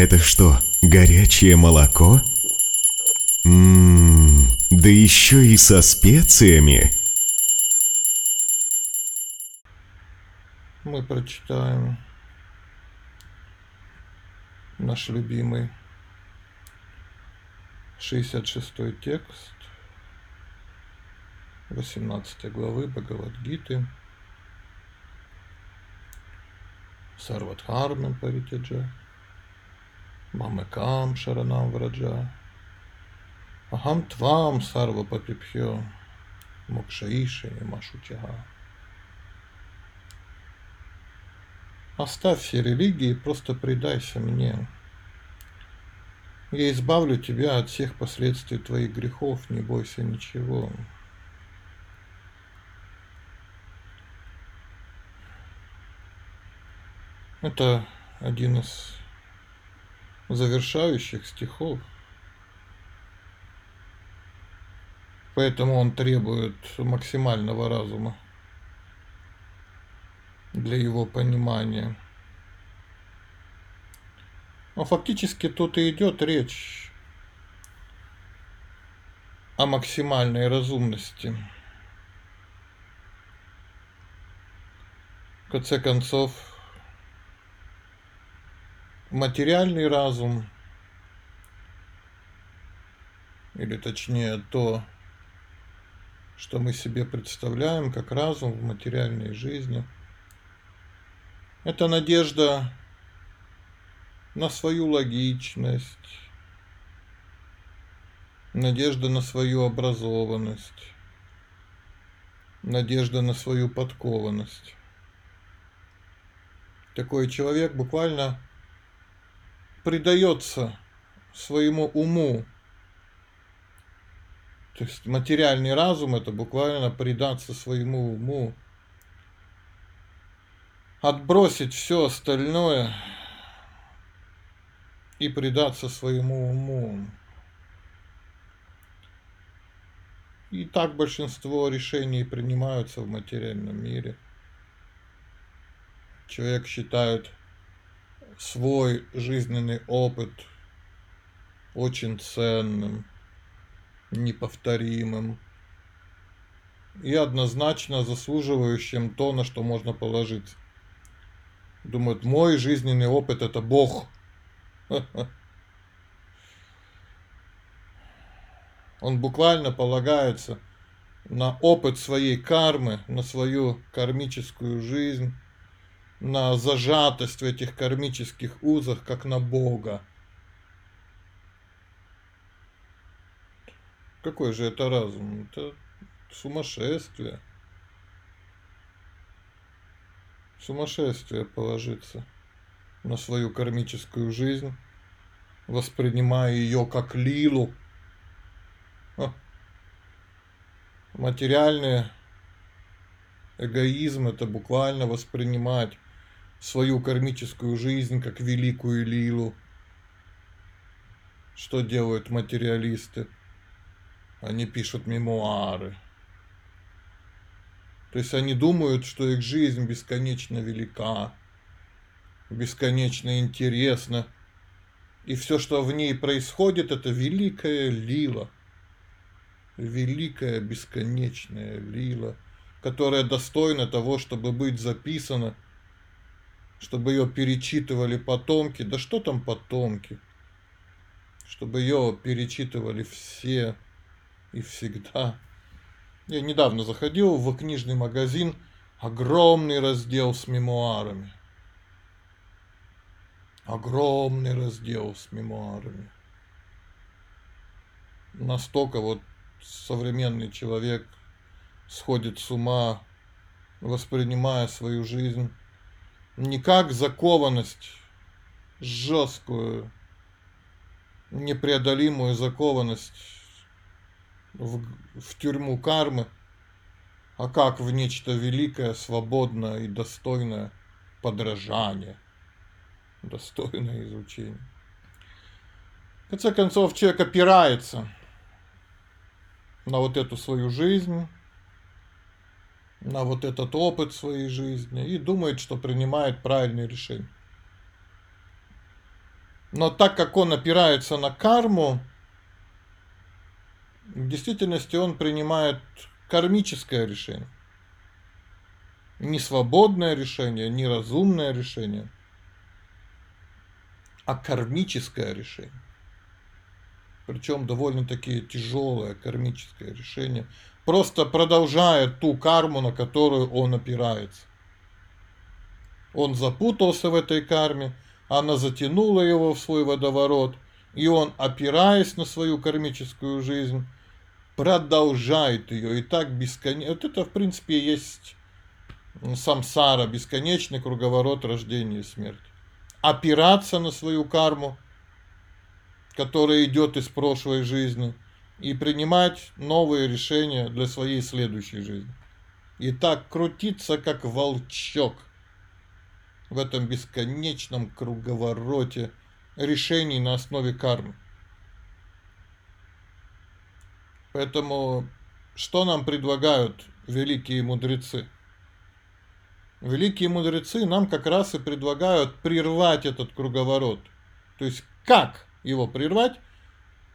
Это что, горячее молоко? Ммм, да еще и со специями. Мы прочитаем наш любимый 66 текст 18 главы Бхагавадгиты Сарвадхармам Паритяджа Мамекам Шаранам Враджа Ахам Твам Сарва Папипхё Мокшаиши Машутяга Оставь все религии, просто предайся мне. Я избавлю тебя от всех последствий твоих грехов, не бойся ничего. Это один из завершающих стихов. Поэтому он требует максимального разума для его понимания. Но фактически тут и идет речь о максимальной разумности. В конце концов, материальный разум, или точнее то, что мы себе представляем как разум в материальной жизни – это надежда на свою логичность, надежда на свою образованность, надежда на свою подкованность. Такой человек буквально предается своему уму. То есть материальный разум это буквально предаться своему уму отбросить все остальное и предаться своему уму. И так большинство решений принимаются в материальном мире. Человек считает свой жизненный опыт очень ценным, неповторимым и однозначно заслуживающим то, на что можно положиться. Думают, мой жизненный опыт это Бог. Он буквально полагается на опыт своей кармы, на свою кармическую жизнь, на зажатость в этих кармических узах, как на Бога. Какой же это разум? Это сумасшествие. Сумасшествие положиться на свою кармическую жизнь, воспринимая ее как лилу. Материальный эгоизм это буквально воспринимать свою кармическую жизнь как великую лилу. Что делают материалисты? Они пишут мемуары. То есть они думают, что их жизнь бесконечно велика, бесконечно интересна. И все, что в ней происходит, это великая лила. Великая бесконечная лила, которая достойна того, чтобы быть записана, чтобы ее перечитывали потомки. Да что там потомки? Чтобы ее перечитывали все и всегда. Я недавно заходил в книжный магазин, огромный раздел с мемуарами. Огромный раздел с мемуарами. Настолько вот современный человек сходит с ума, воспринимая свою жизнь не как закованность, жесткую, непреодолимую закованность в, в тюрьму кармы, а как в нечто великое, свободное и достойное подражание, достойное изучение. В конце концов, человек опирается на вот эту свою жизнь, на вот этот опыт своей жизни и думает, что принимает правильные решения. Но так как он опирается на карму, в действительности он принимает кармическое решение. Не свободное решение, не разумное решение, а кармическое решение. Причем довольно-таки тяжелое кармическое решение, просто продолжая ту карму, на которую он опирается. Он запутался в этой карме, она затянула его в свой водоворот, и он, опираясь на свою кармическую жизнь, продолжает ее и так бесконечно. Вот это, в принципе, есть самсара, бесконечный круговорот рождения и смерти. Опираться на свою карму, которая идет из прошлой жизни, и принимать новые решения для своей следующей жизни. И так крутиться, как волчок в этом бесконечном круговороте решений на основе кармы. Поэтому что нам предлагают великие мудрецы? Великие мудрецы нам как раз и предлагают прервать этот круговорот. То есть как его прервать?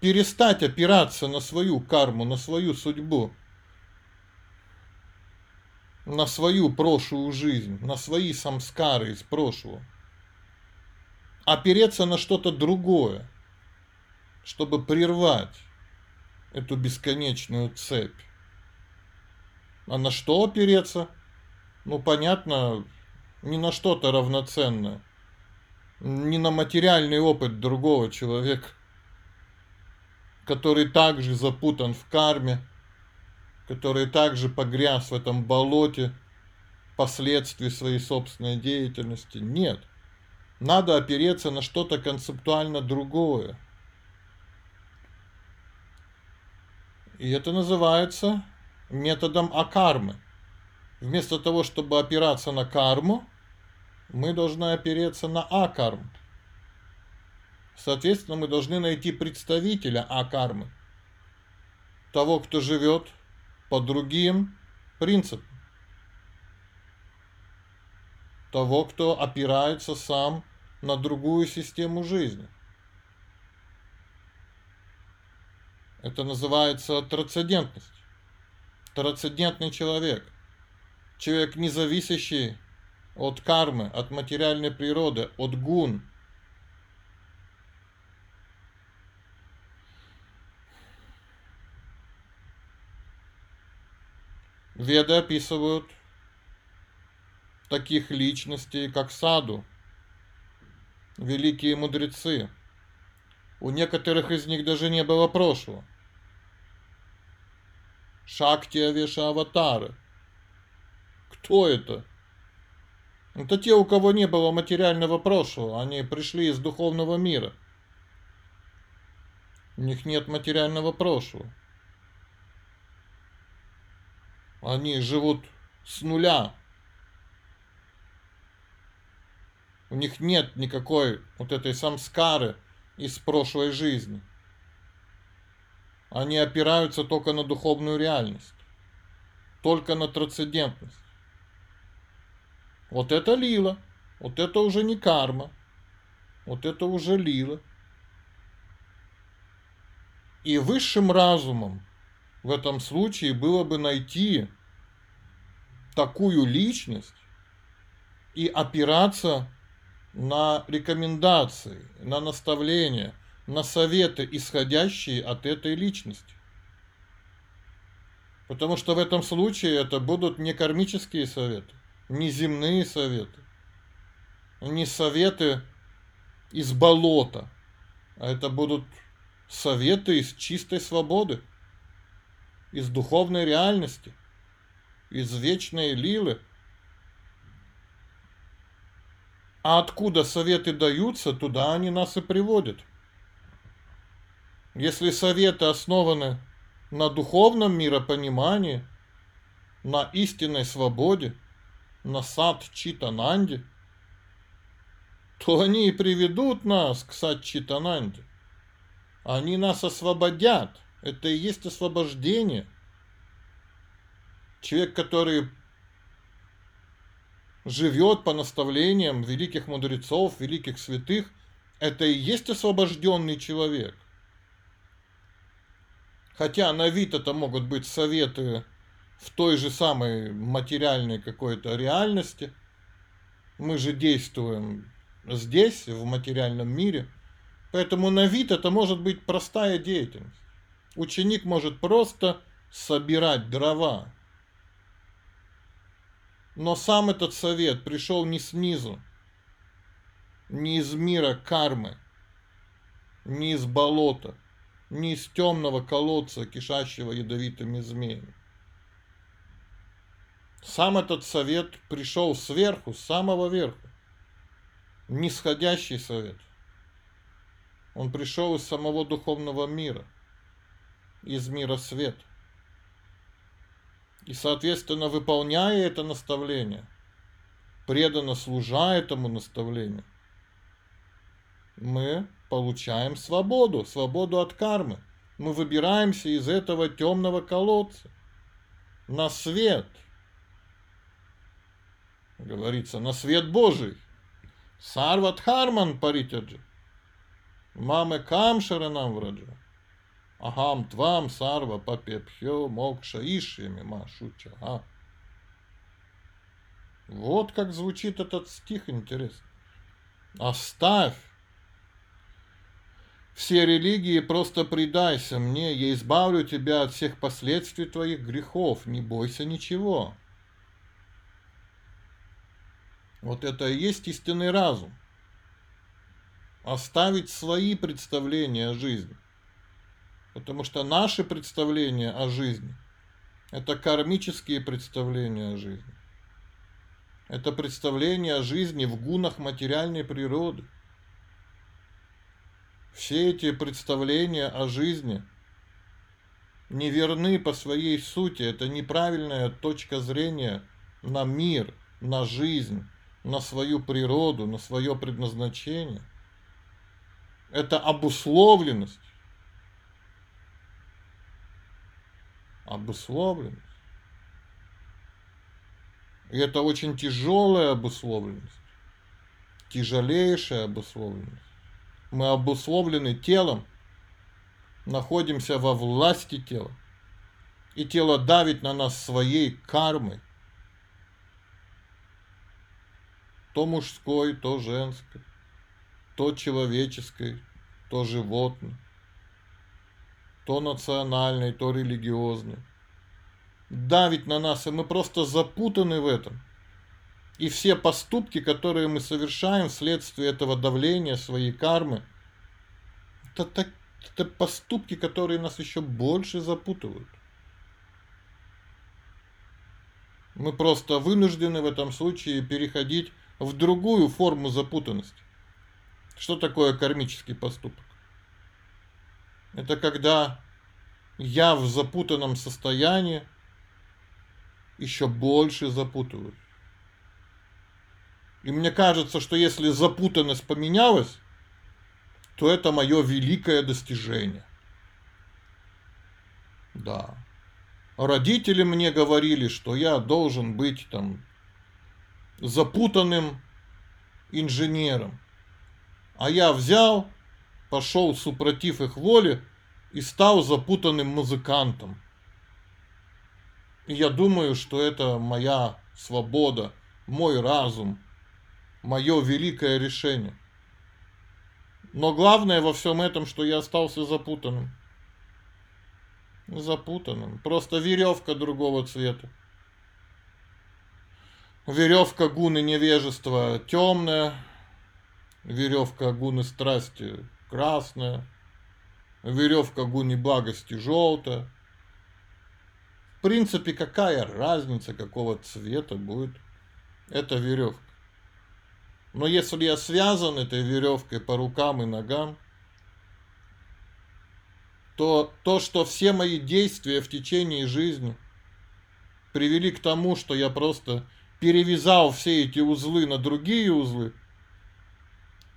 Перестать опираться на свою карму, на свою судьбу, на свою прошлую жизнь, на свои самскары из прошлого. Опереться на что-то другое, чтобы прервать эту бесконечную цепь. А на что опереться? Ну, понятно, не на что-то равноценное. Не на материальный опыт другого человека, который также запутан в карме, который также погряз в этом болоте последствий своей собственной деятельности. Нет. Надо опереться на что-то концептуально другое. И это называется методом акармы. Вместо того, чтобы опираться на карму, мы должны опереться на акарм. Соответственно, мы должны найти представителя акармы. Того, кто живет по другим принципам. Того, кто опирается сам на другую систему жизни. Это называется трансцендентность. Трансцендентный человек. Человек, не зависящий от кармы, от материальной природы, от гун. Веды описывают таких личностей, как Саду, великие мудрецы. У некоторых из них даже не было прошлого. Шакти Авеша Аватары. Кто это? Это те, у кого не было материального прошлого. Они пришли из духовного мира. У них нет материального прошлого. Они живут с нуля. У них нет никакой вот этой самскары из прошлой жизни. Они опираются только на духовную реальность, только на трансцендентность. Вот это лила, вот это уже не карма, вот это уже лила. И высшим разумом в этом случае было бы найти такую личность и опираться на рекомендации, на наставления – на советы, исходящие от этой личности. Потому что в этом случае это будут не кармические советы, не земные советы, не советы из болота, а это будут советы из чистой свободы, из духовной реальности, из вечной лилы. А откуда советы даются, туда они нас и приводят. Если советы основаны на духовном миропонимании, на истинной свободе, на сад Читананде, то они и приведут нас к сад Читананде. Они нас освободят. Это и есть освобождение. Человек, который живет по наставлениям великих мудрецов, великих святых, это и есть освобожденный человек. Хотя на вид это могут быть советы в той же самой материальной какой-то реальности. Мы же действуем здесь, в материальном мире. Поэтому на вид это может быть простая деятельность. Ученик может просто собирать дрова. Но сам этот совет пришел не снизу, не из мира кармы, не из болота, не из темного колодца, кишащего ядовитыми змеями. Сам этот совет пришел сверху, с самого верха. Нисходящий совет. Он пришел из самого духовного мира, из мира света. И, соответственно, выполняя это наставление, преданно служа этому наставлению, мы получаем свободу, свободу от кармы. Мы выбираемся из этого темного колодца на свет. Говорится, на свет Божий. Сарватхарман паритяджи. Маме камшаранам враджа. Ахам твам сарва папепхё мокша ишьями машуча. А? Вот как звучит этот стих, интересно. Оставь все религии, просто предайся мне, я избавлю тебя от всех последствий твоих грехов, не бойся ничего. Вот это и есть истинный разум. Оставить свои представления о жизни. Потому что наши представления о жизни – это кармические представления о жизни. Это представления о жизни в гунах материальной природы. Все эти представления о жизни неверны по своей сути. Это неправильная точка зрения на мир, на жизнь, на свою природу, на свое предназначение. Это обусловленность обусловленность. И это очень тяжелая обусловленность, тяжелейшая обусловленность. Мы обусловлены телом, находимся во власти тела. И тело давит на нас своей кармой. То мужской, то женской, то человеческой, то животной то национальной, то религиозной. Давить на нас, и мы просто запутаны в этом. И все поступки, которые мы совершаем вследствие этого давления, своей кармы, это, это, это поступки, которые нас еще больше запутывают. Мы просто вынуждены в этом случае переходить в другую форму запутанности. Что такое кармический поступок? Это когда я в запутанном состоянии еще больше запутываюсь. И мне кажется, что если запутанность поменялась, то это мое великое достижение. Да. Родители мне говорили, что я должен быть там запутанным инженером. А я взял пошел супротив их воли и стал запутанным музыкантом. И я думаю, что это моя свобода, мой разум, мое великое решение. Но главное во всем этом, что я остался запутанным. Запутанным. Просто веревка другого цвета. Веревка гуны невежества темная, веревка гуны страсти красная, веревка гуни благости желтая. В принципе, какая разница, какого цвета будет эта веревка. Но если я связан этой веревкой по рукам и ногам, то то, что все мои действия в течение жизни привели к тому, что я просто перевязал все эти узлы на другие узлы –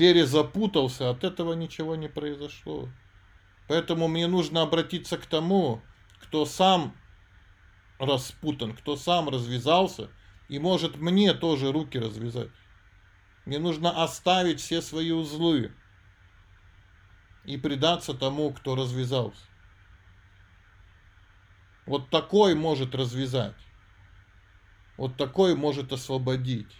перезапутался, от этого ничего не произошло. Поэтому мне нужно обратиться к тому, кто сам распутан, кто сам развязался и может мне тоже руки развязать. Мне нужно оставить все свои узлы и предаться тому, кто развязался. Вот такой может развязать. Вот такой может освободить.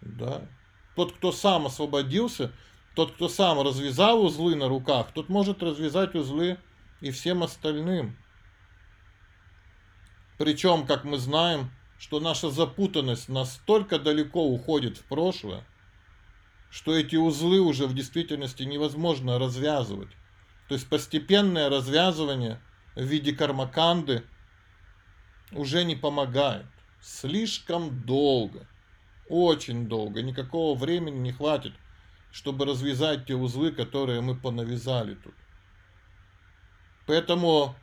Да. Тот, кто сам освободился, тот, кто сам развязал узлы на руках, тот может развязать узлы и всем остальным. Причем, как мы знаем, что наша запутанность настолько далеко уходит в прошлое, что эти узлы уже в действительности невозможно развязывать. То есть постепенное развязывание в виде кармаканды уже не помогает. Слишком долго, очень долго, никакого времени не хватит, чтобы развязать те узлы, которые мы понавязали тут. Поэтому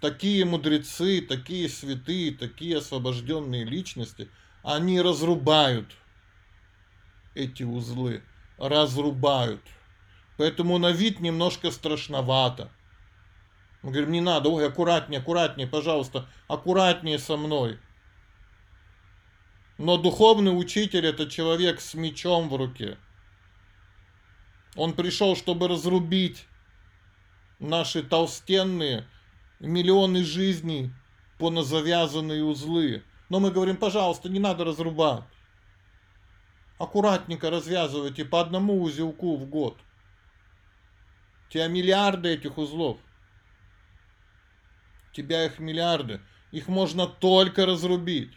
такие мудрецы, такие святые, такие освобожденные личности, они разрубают эти узлы, разрубают. Поэтому на вид немножко страшновато. Мы говорим, не надо, ой, аккуратнее, аккуратнее, пожалуйста, аккуратнее со мной. Но духовный учитель это человек с мечом в руке. Он пришел, чтобы разрубить наши толстенные миллионы жизней поназавязанные узлы. Но мы говорим, пожалуйста, не надо разрубать. Аккуратненько развязывайте по одному узелку в год. Тебя миллиарды этих узлов. Тебя их миллиарды. Их можно только разрубить.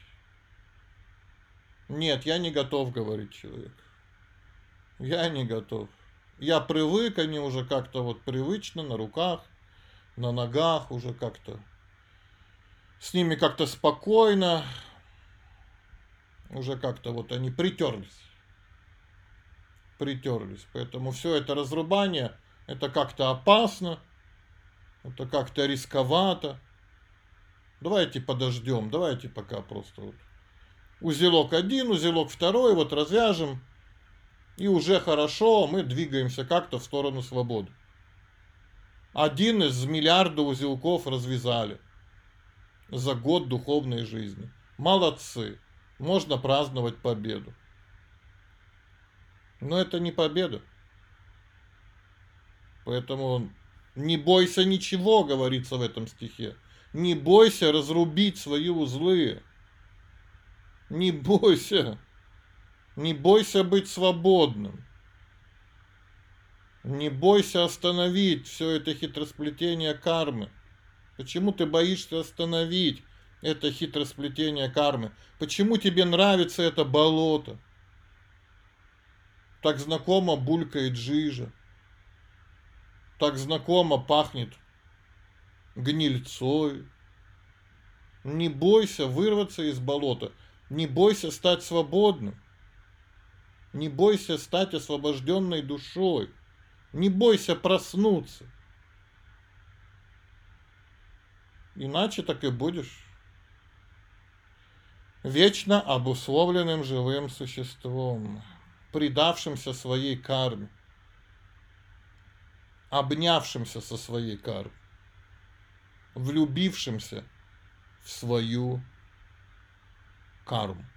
Нет, я не готов, говорит человек. Я не готов. Я привык, они уже как-то вот привычно на руках, на ногах уже как-то. С ними как-то спокойно. Уже как-то вот они притерлись. Притерлись. Поэтому все это разрубание, это как-то опасно. Это как-то рисковато. Давайте подождем, давайте пока просто вот узелок один, узелок второй, вот развяжем, и уже хорошо, мы двигаемся как-то в сторону свободы. Один из миллиарда узелков развязали за год духовной жизни. Молодцы. Можно праздновать победу. Но это не победа. Поэтому не бойся ничего, говорится в этом стихе. Не бойся разрубить свои узлы. Не бойся. Не бойся быть свободным. Не бойся остановить все это хитросплетение кармы. Почему ты боишься остановить это хитросплетение кармы? Почему тебе нравится это болото? Так знакомо булькает жижа. Так знакомо пахнет гнильцой. Не бойся вырваться из болота. Не бойся стать свободным. Не бойся стать освобожденной душой. Не бойся проснуться. Иначе так и будешь вечно обусловленным живым существом, предавшимся своей карме, обнявшимся со своей кармой, влюбившимся в свою карму.